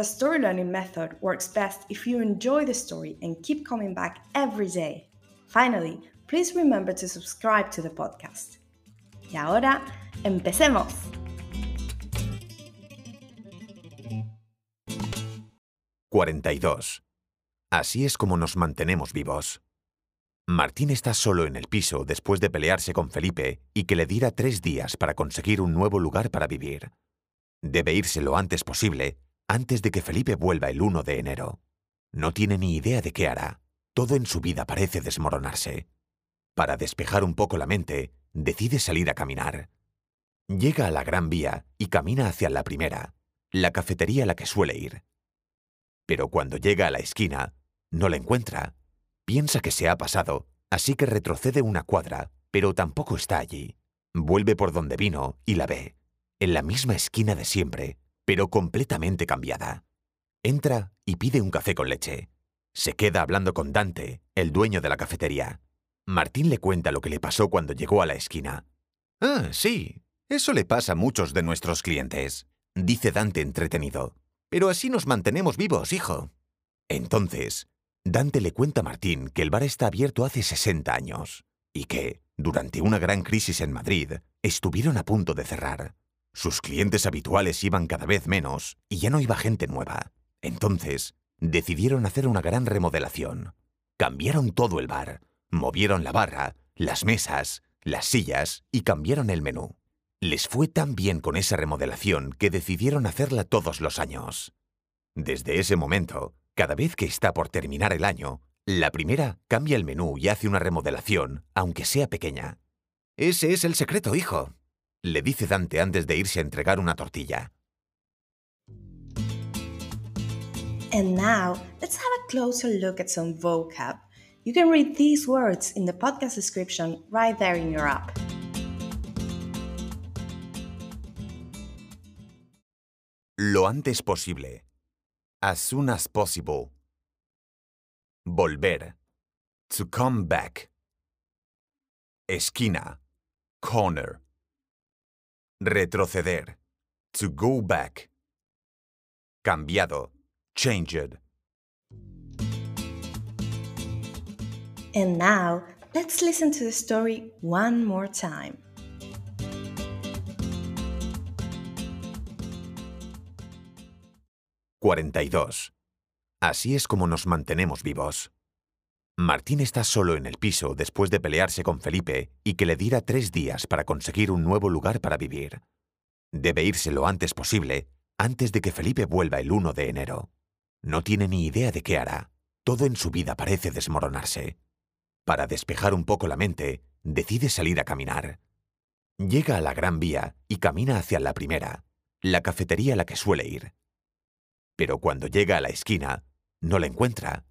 the story learning method works best if you enjoy the story and keep coming back every day. Finally, please remember to subscribe to the podcast. Y ahora, empecemos. «42. Así es como nos mantenemos vivos. Martín está solo en el piso después de pelearse con Felipe y que le diera tres días para conseguir un nuevo lugar para vivir. Debe irse lo antes posible, antes de que Felipe vuelva el 1 de enero. No tiene ni idea de qué hará. Todo en su vida parece desmoronarse. Para despejar un poco la mente, decide salir a caminar. Llega a la Gran Vía y camina hacia la primera, la cafetería a la que suele ir. Pero cuando llega a la esquina, no la encuentra. Piensa que se ha pasado, así que retrocede una cuadra, pero tampoco está allí. Vuelve por donde vino y la ve, en la misma esquina de siempre, pero completamente cambiada. Entra y pide un café con leche. Se queda hablando con Dante, el dueño de la cafetería. Martín le cuenta lo que le pasó cuando llegó a la esquina. Ah, sí, eso le pasa a muchos de nuestros clientes, dice Dante entretenido. Pero así nos mantenemos vivos, hijo. Entonces, Dante le cuenta a Martín que el bar está abierto hace 60 años y que, durante una gran crisis en Madrid, estuvieron a punto de cerrar. Sus clientes habituales iban cada vez menos y ya no iba gente nueva. Entonces, decidieron hacer una gran remodelación. Cambiaron todo el bar, movieron la barra, las mesas, las sillas y cambiaron el menú. Les fue tan bien con esa remodelación que decidieron hacerla todos los años. Desde ese momento, cada vez que está por terminar el año, la primera cambia el menú y hace una remodelación, aunque sea pequeña. Ese es el secreto, hijo, le dice Dante antes de irse a entregar una tortilla. And now, let's have a closer look at some vocab. You can read these words in the podcast description right there in your app. Lo antes posible. As soon as possible. Volver. To come back. Esquina. Corner. Retroceder. To go back. Cambiado. Changed. And now, let's listen to the story one more time. «42. Así es como nos mantenemos vivos. Martín está solo en el piso después de pelearse con Felipe y que le diera tres días para conseguir un nuevo lugar para vivir. Debe irse lo antes posible, antes de que Felipe vuelva el 1 de enero. No tiene ni idea de qué hará. Todo en su vida parece desmoronarse. Para despejar un poco la mente, decide salir a caminar. Llega a la Gran Vía y camina hacia la primera, la cafetería a la que suele ir. Pero cuando llega a la esquina, no la encuentra.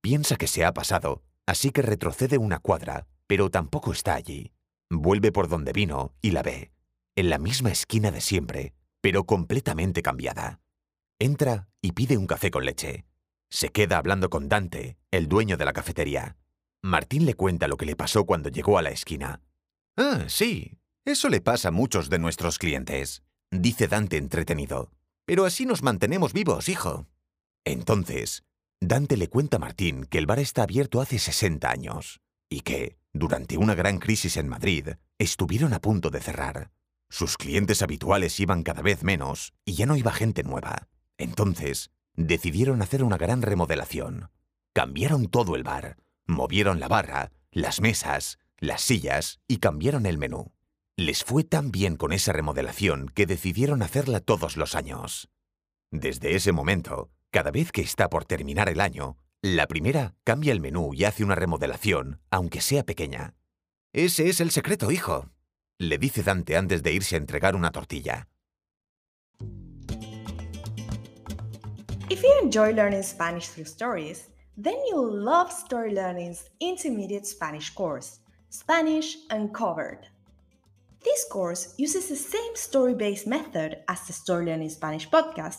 Piensa que se ha pasado, así que retrocede una cuadra, pero tampoco está allí. Vuelve por donde vino y la ve, en la misma esquina de siempre, pero completamente cambiada. Entra y pide un café con leche. Se queda hablando con Dante, el dueño de la cafetería. Martín le cuenta lo que le pasó cuando llegó a la esquina. Ah, sí, eso le pasa a muchos de nuestros clientes, dice Dante entretenido. Pero así nos mantenemos vivos, hijo. Entonces, Dante le cuenta a Martín que el bar está abierto hace 60 años y que, durante una gran crisis en Madrid, estuvieron a punto de cerrar. Sus clientes habituales iban cada vez menos y ya no iba gente nueva. Entonces, decidieron hacer una gran remodelación. Cambiaron todo el bar, movieron la barra, las mesas, las sillas y cambiaron el menú. Les fue tan bien con esa remodelación que decidieron hacerla todos los años. Desde ese momento, cada vez que está por terminar el año, la primera cambia el menú y hace una remodelación, aunque sea pequeña. Ese es el secreto, hijo, le dice Dante antes de irse a entregar una tortilla. If you enjoy learning Spanish through stories, then you'll love Story Learning's intermediate Spanish course, Spanish Uncovered. This course uses the same story based method as the Story Learning Spanish podcast